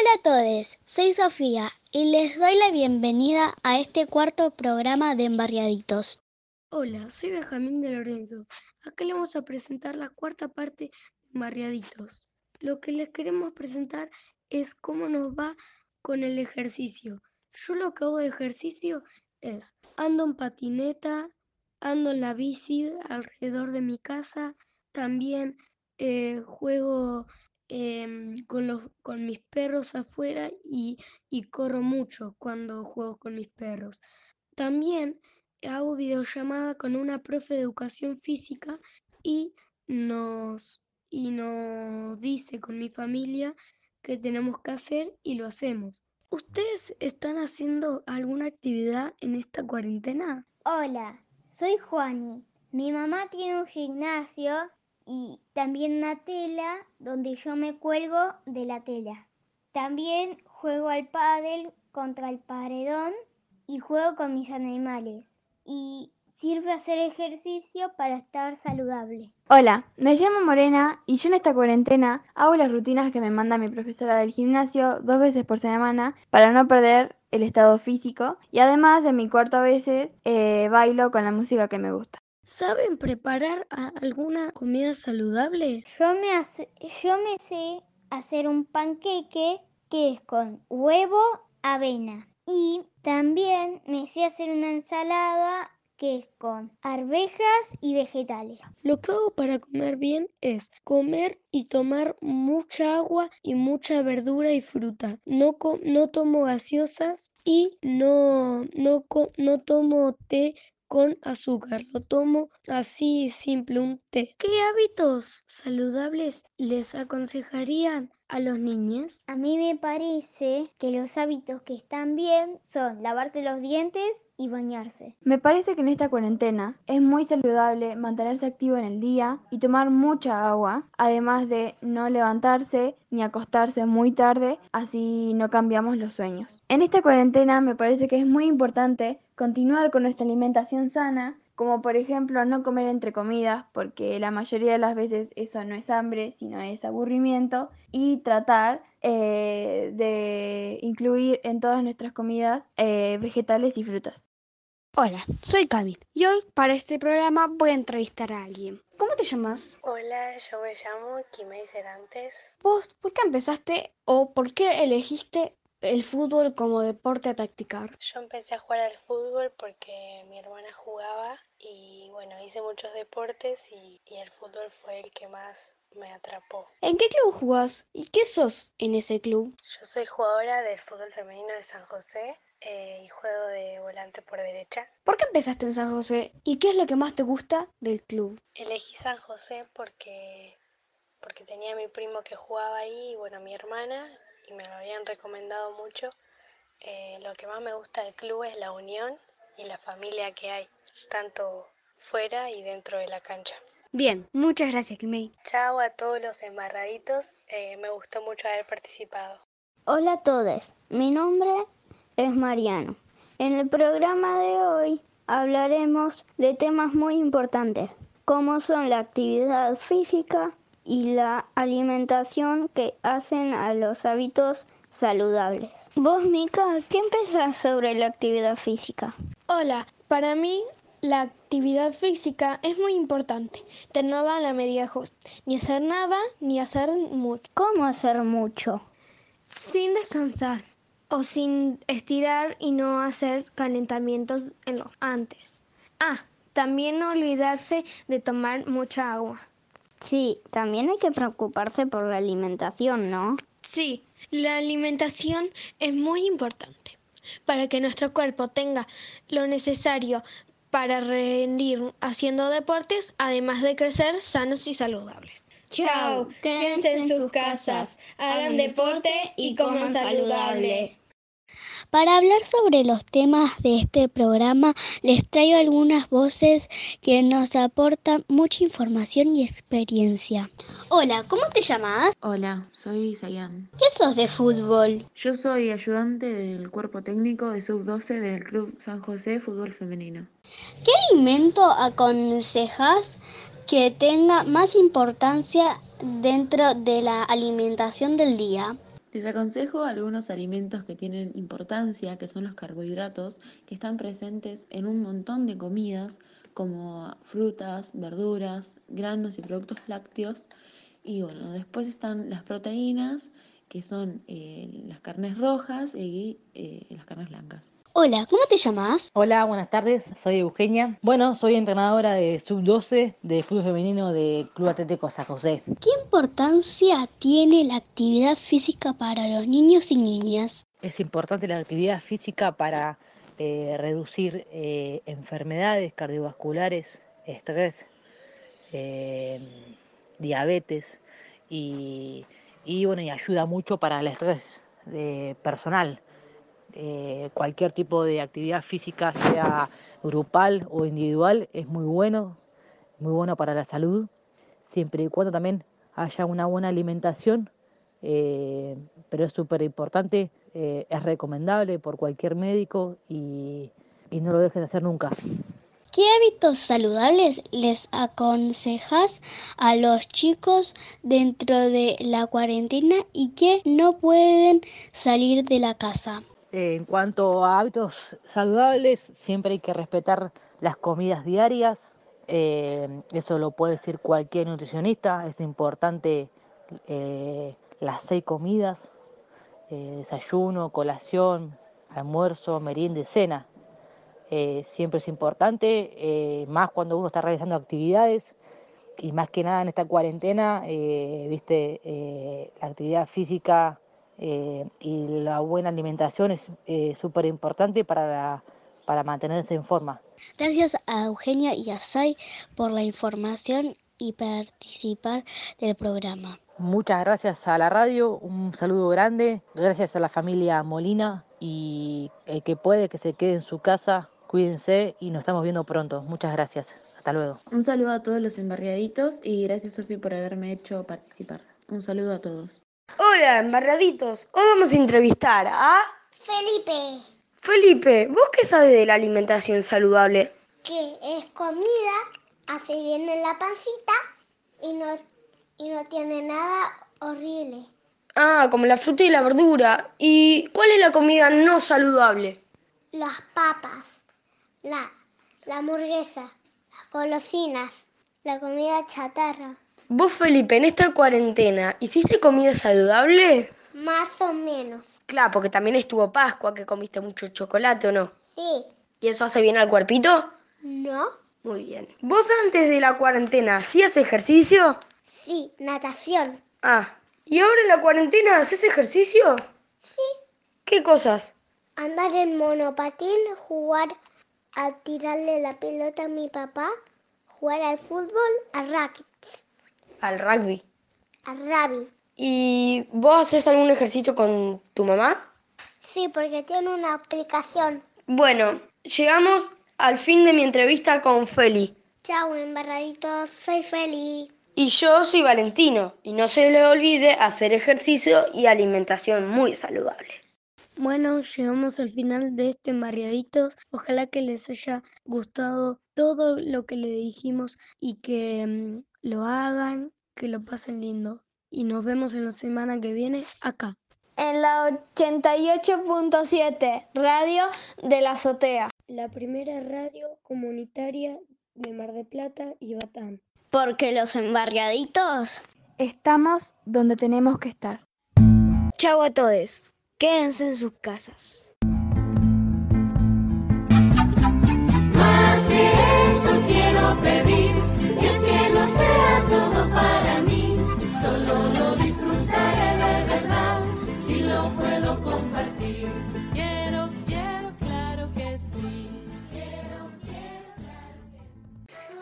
Hola a todos, soy Sofía y les doy la bienvenida a este cuarto programa de Embarriaditos. Hola, soy Benjamín de Lorenzo. Acá le vamos a presentar la cuarta parte de Embarriaditos. Lo que les queremos presentar es cómo nos va con el ejercicio. Yo lo que hago de ejercicio es ando en patineta, ando en la bici alrededor de mi casa, también eh, juego em, con, los, con mis perros afuera y, y corro mucho cuando juego con mis perros. También hago videollamada con una profe de educación física y nos, y nos dice con mi familia qué tenemos que hacer y lo hacemos. ¿Ustedes están haciendo alguna actividad en esta cuarentena? Hola, soy Juani. Mi mamá tiene un gimnasio y también una tela donde yo me cuelgo de la tela. También juego al pádel contra el paredón y juego con mis animales. Y sirve hacer ejercicio para estar saludable. Hola, me llamo Morena y yo en esta cuarentena hago las rutinas que me manda mi profesora del gimnasio dos veces por semana para no perder el estado físico y además en mi cuarto a veces eh, bailo con la música que me gusta. ¿Saben preparar alguna comida saludable? Yo me, hace, yo me sé hacer un panqueque que es con huevo, avena. Y también me sé hacer una ensalada que es con arvejas y vegetales. Lo que hago para comer bien es comer y tomar mucha agua y mucha verdura y fruta. No, no tomo gaseosas y no, no, no tomo té con azúcar. Lo tomo así simple, un té. ¿Qué hábitos saludables les aconsejarían a los niños? A mí me parece que los hábitos que están bien son lavarse los dientes y bañarse. Me parece que en esta cuarentena es muy saludable mantenerse activo en el día y tomar mucha agua, además de no levantarse ni acostarse muy tarde, así no cambiamos los sueños. En esta cuarentena me parece que es muy importante continuar con nuestra alimentación sana como por ejemplo no comer entre comidas, porque la mayoría de las veces eso no es hambre, sino es aburrimiento, y tratar eh, de incluir en todas nuestras comidas eh, vegetales y frutas. Hola, soy Cami y hoy para este programa voy a entrevistar a alguien. ¿Cómo te llamas? Hola, yo me llamo Kimei Cerantes. ¿Vos por qué empezaste o por qué elegiste el fútbol como deporte a practicar? Yo empecé a jugar al fútbol porque mi hermana jugaba y bueno, hice muchos deportes y, y, el fútbol fue el que más me atrapó. ¿En qué club jugás y qué sos en ese club? Yo soy jugadora del fútbol femenino de San José eh, y juego de volante por derecha. ¿Por qué empezaste en San José y qué es lo que más te gusta del club? Elegí San José porque, porque tenía a mi primo que jugaba ahí y bueno, mi hermana y me lo habían recomendado mucho. Eh, lo que más me gusta del club es la unión y la familia que hay, tanto fuera y dentro de la cancha. Bien, muchas gracias, Kimei. Chao a todos los embarraditos, eh, me gustó mucho haber participado. Hola a todos, mi nombre es Mariano. En el programa de hoy hablaremos de temas muy importantes, como son la actividad física, y la alimentación que hacen a los hábitos saludables. Vos, Mica, ¿qué pensás sobre la actividad física? Hola, para mí la actividad física es muy importante, tenerla a la medida justa, ni hacer nada ni hacer mucho. ¿Cómo hacer mucho? Sin descansar o sin estirar y no hacer calentamientos en los antes. Ah, también no olvidarse de tomar mucha agua. Sí, también hay que preocuparse por la alimentación, ¿no? Sí, la alimentación es muy importante para que nuestro cuerpo tenga lo necesario para rendir haciendo deportes, además de crecer sanos y saludables. Chao, quédense en sus casas, hagan deporte y coman saludable. Para hablar sobre los temas de este programa, les traigo algunas voces que nos aportan mucha información y experiencia. Hola, ¿cómo te llamas? Hola, soy Sayan. ¿Qué sos de fútbol? Yo soy ayudante del cuerpo técnico de sub-12 del Club San José Fútbol Femenino. ¿Qué alimento aconsejas que tenga más importancia dentro de la alimentación del día? Les aconsejo algunos alimentos que tienen importancia, que son los carbohidratos, que están presentes en un montón de comidas, como frutas, verduras, granos y productos lácteos. Y bueno, después están las proteínas, que son eh, las carnes rojas y eh, las carnes blancas. Hola, ¿cómo te llamas? Hola, buenas tardes, soy Eugenia. Bueno, soy entrenadora de sub-12 de fútbol femenino de Club Atlético San José. ¿Qué importancia tiene la actividad física para los niños y niñas? Es importante la actividad física para eh, reducir eh, enfermedades cardiovasculares, estrés, eh, diabetes y, y, bueno, y ayuda mucho para el estrés personal eh, cualquier tipo de actividad física, sea grupal o individual, es muy bueno, muy bueno para la salud, siempre y cuando también haya una buena alimentación, eh, pero es súper importante, eh, es recomendable por cualquier médico y, y no lo dejen de hacer nunca. ¿Qué hábitos saludables les aconsejas a los chicos dentro de la cuarentena y que no pueden salir de la casa? En cuanto a hábitos saludables, siempre hay que respetar las comidas diarias. Eh, eso lo puede decir cualquier nutricionista. Es importante eh, las seis comidas, eh, desayuno, colación, almuerzo, merienda cena. Siempre es importante, más cuando uno está realizando actividades y más que nada en esta cuarentena, viste, la actividad física eh, y la buena alimentación es eh, súper importante para, para mantenerse en forma. Gracias a Eugenia y a Sai por la información y participar del programa. Muchas gracias a la radio, un saludo grande, gracias a la familia Molina y el que puede que se quede en su casa, cuídense y nos estamos viendo pronto. Muchas gracias. Hasta luego. Un saludo a todos los embarriaditos y gracias Sofi por haberme hecho participar. Un saludo a todos. Hola, embarraditos. Hoy vamos a entrevistar a... Felipe. Felipe, ¿vos qué sabes de la alimentación saludable? Que es comida, hace bien en la pancita y no, y no tiene nada horrible. Ah, como la fruta y la verdura. ¿Y cuál es la comida no saludable? Las papas, la, la hamburguesa, las golosinas, la comida chatarra. Vos, Felipe, en esta cuarentena, ¿hiciste comida saludable? Más o menos. Claro, porque también estuvo Pascua, que comiste mucho chocolate, ¿o no? Sí. ¿Y eso hace bien al cuerpito? No. Muy bien. ¿Vos antes de la cuarentena hacías ejercicio? Sí, natación. Ah, ¿y ahora en la cuarentena haces ejercicio? Sí. ¿Qué cosas? Andar en monopatín, jugar a tirarle la pelota a mi papá, jugar al fútbol, al racket. Al rugby. Al rugby. ¿Y vos haces algún ejercicio con tu mamá? Sí, porque tiene una aplicación. Bueno, llegamos al fin de mi entrevista con Feli. Chao, embarraditos, soy Feli. Y yo soy Valentino, y no se le olvide hacer ejercicio y alimentación muy saludable. Bueno, llegamos al final de este Embarriaditos. Ojalá que les haya gustado todo lo que le dijimos y que mm, lo hagan, que lo pasen lindo. Y nos vemos en la semana que viene acá. En la 88.7, Radio de la Azotea. La primera radio comunitaria de Mar de Plata y Batán. Porque los embarriaditos estamos donde tenemos que estar. Chau a todos. Quédense en sus casas.